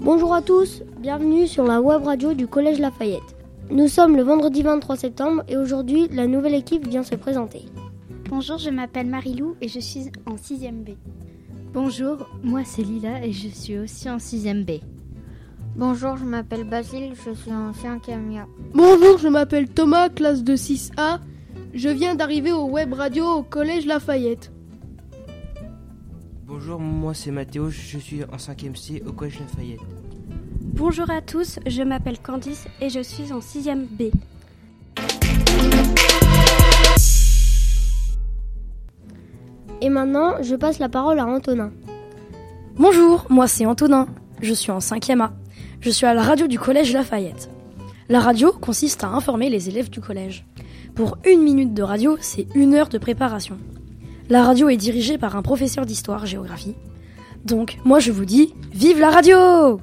Bonjour à tous, bienvenue sur la web radio du Collège Lafayette. Nous sommes le vendredi 23 septembre et aujourd'hui la nouvelle équipe vient se présenter. Bonjour, je m'appelle Marilou et je suis en 6e B. Bonjour, moi c'est Lila et je suis aussi en 6e B. Bonjour, je m'appelle Basile, je suis en 5e A. Bonjour, je m'appelle Thomas, classe de 6A. Je viens d'arriver au web radio au Collège Lafayette. Bonjour, moi c'est Mathéo, je suis en 5e C au Collège Lafayette. Bonjour à tous, je m'appelle Candice et je suis en 6e B. Et maintenant, je passe la parole à Antonin. Bonjour, moi c'est Antonin, je suis en 5e A. Je suis à la radio du Collège Lafayette. La radio consiste à informer les élèves du collège. Pour une minute de radio, c'est une heure de préparation. La radio est dirigée par un professeur d'histoire-géographie. Donc, moi je vous dis, vive la radio